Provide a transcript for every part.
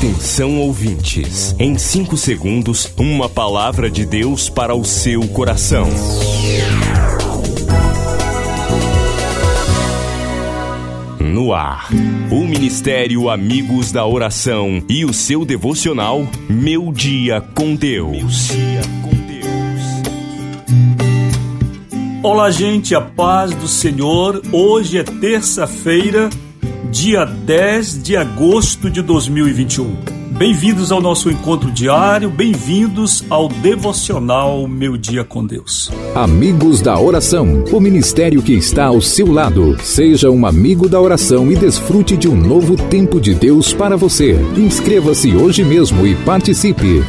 Atenção ouvintes, em 5 segundos, uma palavra de Deus para o seu coração. No ar, o Ministério Amigos da Oração e o seu devocional Meu Dia com Deus. Olá, gente, a paz do Senhor. Hoje é terça-feira, dia 10 de agosto de 2021. Bem-vindos ao nosso encontro diário, bem-vindos ao devocional Meu Dia com Deus. Amigos da Oração, o ministério que está ao seu lado. Seja um amigo da oração e desfrute de um novo tempo de Deus para você. Inscreva-se hoje mesmo e participe.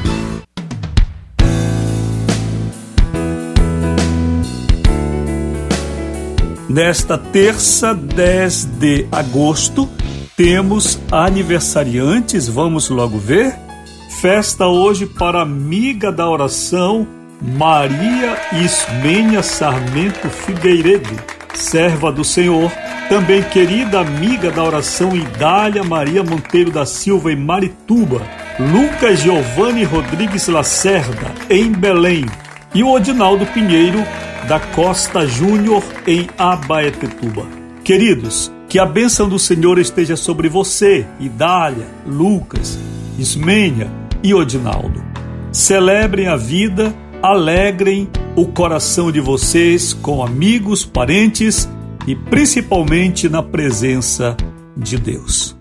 Nesta terça, 10 de agosto, temos aniversariantes, vamos logo ver. Festa hoje para amiga da oração Maria Ismênia Sarmento Figueiredo, serva do Senhor. Também querida amiga da oração Idália Maria Monteiro da Silva em Marituba. Lucas Giovanni Rodrigues Lacerda, em Belém. E o Odinaldo Pinheiro da Costa Júnior, em Abaetetuba. Queridos, que a bênção do Senhor esteja sobre você, Idália, Lucas, Ismênia e Odinaldo. Celebrem a vida, alegrem o coração de vocês com amigos, parentes e principalmente na presença de Deus.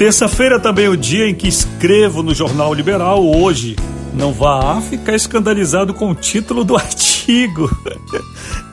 Terça-feira também é o dia em que escrevo no Jornal Liberal hoje. Não vá ficar escandalizado com o título do artigo.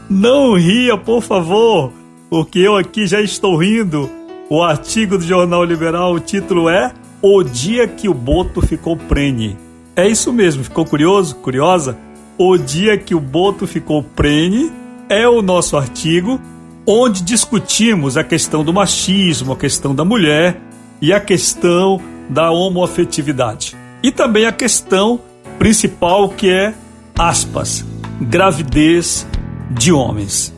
Não ria, por favor, porque eu aqui já estou rindo. O artigo do Jornal Liberal, o título é O Dia que o Boto Ficou Prene. É isso mesmo, ficou curioso? Curiosa? O Dia que o Boto Ficou Prene é o nosso artigo onde discutimos a questão do machismo, a questão da mulher e a questão da homoafetividade. E também a questão principal que é, aspas, gravidez de homens.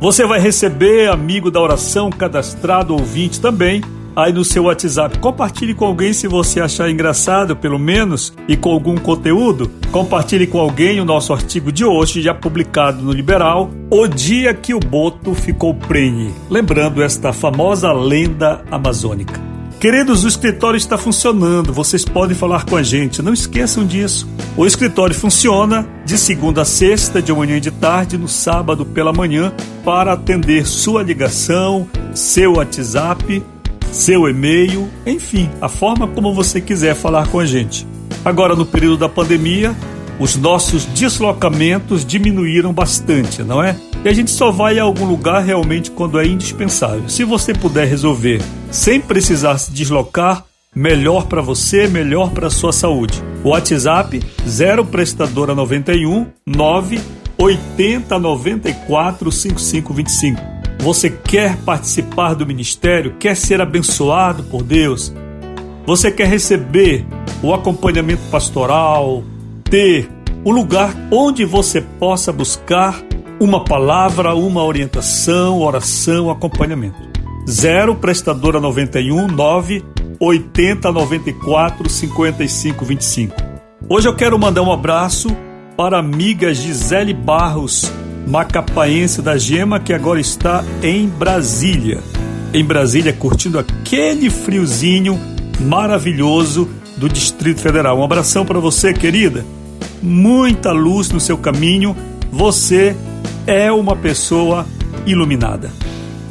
Você vai receber, amigo da oração, cadastrado ouvinte também, aí no seu WhatsApp. Compartilhe com alguém se você achar engraçado, pelo menos, e com algum conteúdo. Compartilhe com alguém o nosso artigo de hoje, já publicado no Liberal, O Dia que o Boto Ficou Prenhe. Lembrando esta famosa lenda amazônica. Queridos, o escritório está funcionando, vocês podem falar com a gente, não esqueçam disso. O escritório funciona de segunda a sexta, de manhã e de tarde, no sábado pela manhã, para atender sua ligação, seu WhatsApp, seu e-mail, enfim, a forma como você quiser falar com a gente. Agora, no período da pandemia, os nossos deslocamentos diminuíram bastante, não é? E a gente só vai a algum lugar realmente quando é indispensável. Se você puder resolver sem precisar se deslocar, melhor para você, melhor para sua saúde. WhatsApp 0 prestadora 91 9 80 94 5525. Você quer participar do ministério? Quer ser abençoado por Deus? Você quer receber o acompanhamento pastoral, ter o lugar onde você possa buscar uma palavra, uma orientação, oração, acompanhamento. 0 prestadora 91 9 80 94 55 25. Hoje eu quero mandar um abraço para a amiga Gisele Barros, macapaense da Gema, que agora está em Brasília. Em Brasília, curtindo aquele friozinho maravilhoso do Distrito Federal. Um abração para você, querida. Muita luz no seu caminho. Você é uma pessoa iluminada.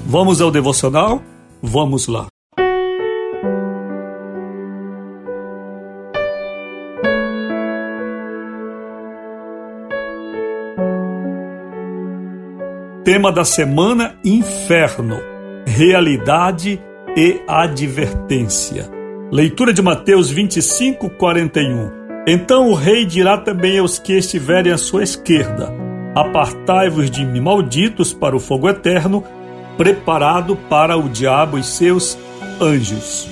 Vamos ao devocional? Vamos lá. Tema da semana: Inferno, realidade e advertência. Leitura de Mateus 25, 41. Então o rei dirá também aos que estiverem à sua esquerda: Apartai-vos de mim, malditos, para o fogo eterno, preparado para o diabo e seus anjos.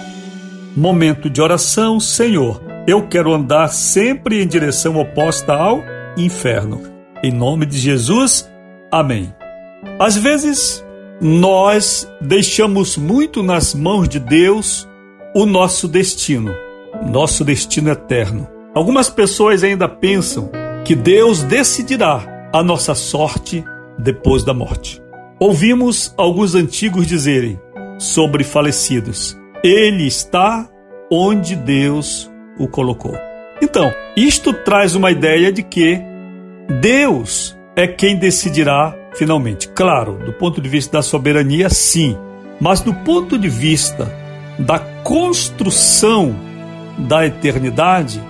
Momento de oração, Senhor. Eu quero andar sempre em direção oposta ao inferno. Em nome de Jesus, amém. Às vezes, nós deixamos muito nas mãos de Deus o nosso destino, nosso destino eterno. Algumas pessoas ainda pensam que Deus decidirá a nossa sorte depois da morte. Ouvimos alguns antigos dizerem sobre falecidos: Ele está onde Deus o colocou. Então, isto traz uma ideia de que Deus é quem decidirá finalmente. Claro, do ponto de vista da soberania, sim, mas do ponto de vista da construção da eternidade,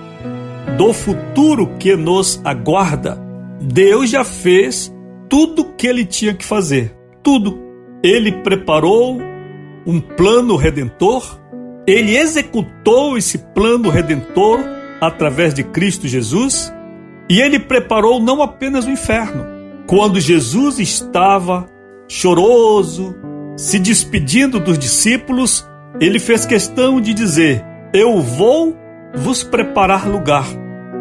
do futuro que nos aguarda, Deus já fez tudo o que ele tinha que fazer. Tudo. Ele preparou um plano redentor, ele executou esse plano redentor através de Cristo Jesus e ele preparou não apenas o inferno. Quando Jesus estava choroso, se despedindo dos discípulos, ele fez questão de dizer: Eu vou vos preparar lugar,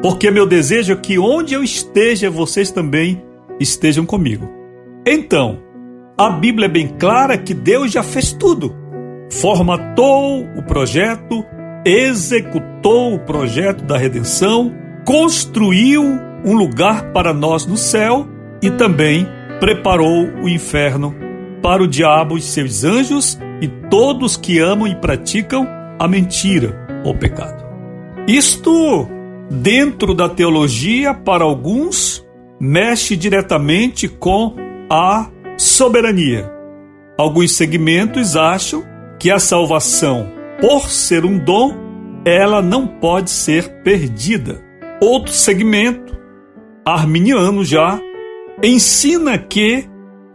porque meu desejo é que onde eu esteja, vocês também estejam comigo. Então, a Bíblia é bem clara que Deus já fez tudo. Formatou o projeto, executou o projeto da redenção, construiu um lugar para nós no céu e também preparou o inferno para o diabo e seus anjos e todos que amam e praticam a mentira ou pecado. Isto, dentro da teologia, para alguns, mexe diretamente com a soberania. Alguns segmentos acham que a salvação, por ser um dom, ela não pode ser perdida. Outro segmento, arminiano já, ensina que,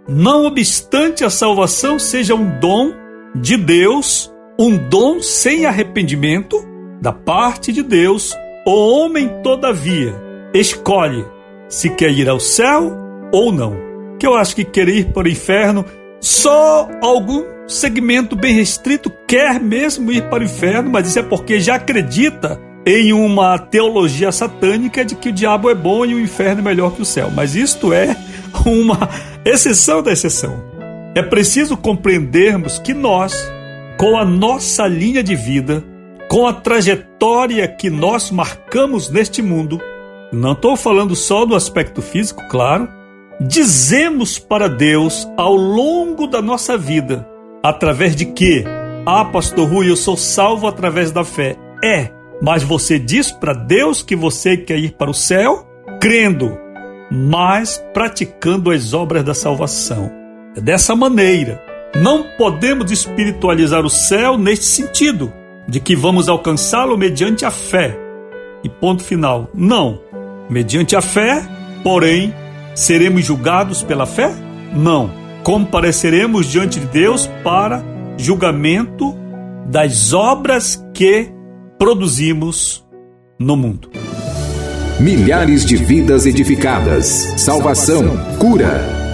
não obstante a salvação seja um dom de Deus, um dom sem arrependimento da parte de Deus, o homem, todavia, escolhe se quer ir ao céu ou não. Que eu acho que querer ir para o inferno, só algum segmento bem restrito quer mesmo ir para o inferno, mas isso é porque já acredita em uma teologia satânica de que o diabo é bom e o inferno é melhor que o céu. Mas isto é uma exceção da exceção. É preciso compreendermos que nós, com a nossa linha de vida, com a trajetória que nós marcamos neste mundo, não estou falando só do aspecto físico, claro, dizemos para Deus ao longo da nossa vida, através de que? Ah, pastor Rui, eu sou salvo através da fé. É, mas você diz para Deus que você quer ir para o céu, crendo, mas praticando as obras da salvação. É dessa maneira. Não podemos espiritualizar o céu neste sentido, de que vamos alcançá-lo mediante a fé. E ponto final. Não. Mediante a fé, porém, seremos julgados pela fé? Não. Compareceremos diante de Deus para julgamento das obras que produzimos no mundo. Milhares de vidas edificadas, salvação, cura.